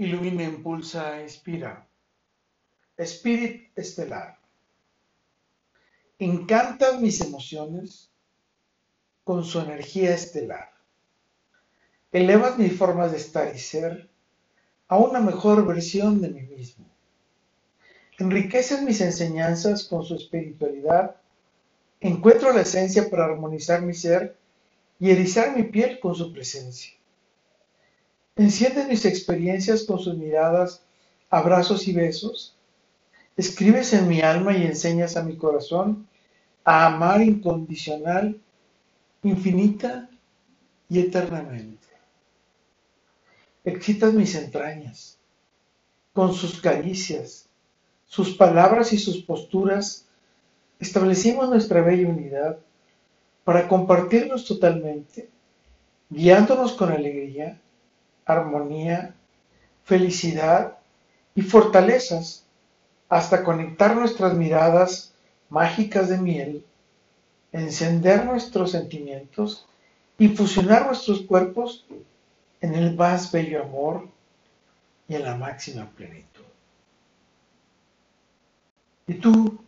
Ilumina, impulsa, inspira. Spirit estelar. Encantan mis emociones con su energía estelar. Elevas mi forma de estar y ser a una mejor versión de mí mismo. Enriquecen mis enseñanzas con su espiritualidad. Encuentro la esencia para armonizar mi ser y erizar mi piel con su presencia. Enciendes mis experiencias con sus miradas, abrazos y besos. Escribes en mi alma y enseñas a mi corazón a amar incondicional, infinita y eternamente excitas mis entrañas. Con sus caricias, sus palabras y sus posturas, establecimos nuestra bella unidad para compartirnos totalmente, guiándonos con alegría, armonía, felicidad y fortalezas hasta conectar nuestras miradas mágicas de miel, encender nuestros sentimientos y fusionar nuestros cuerpos en el más bello amor y en la máxima plenitud. ¿Y tú?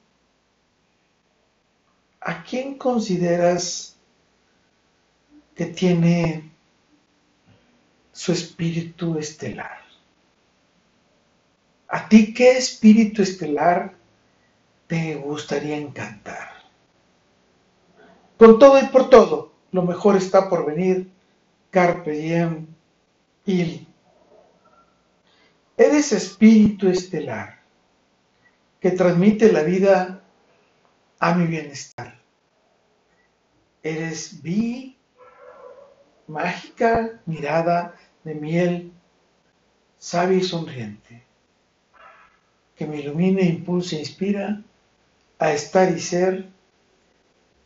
¿A quién consideras que tiene su espíritu estelar? ¿A ti qué espíritu estelar te gustaría encantar? Con todo y por todo, lo mejor está por venir. Carpe diem y eres espíritu estelar que transmite la vida a mi bienestar. Eres vi, mágica mirada de miel, sabia y sonriente, que me ilumina, impulsa e inspira a estar y ser,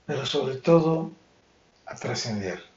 pero sobre todo a trascender.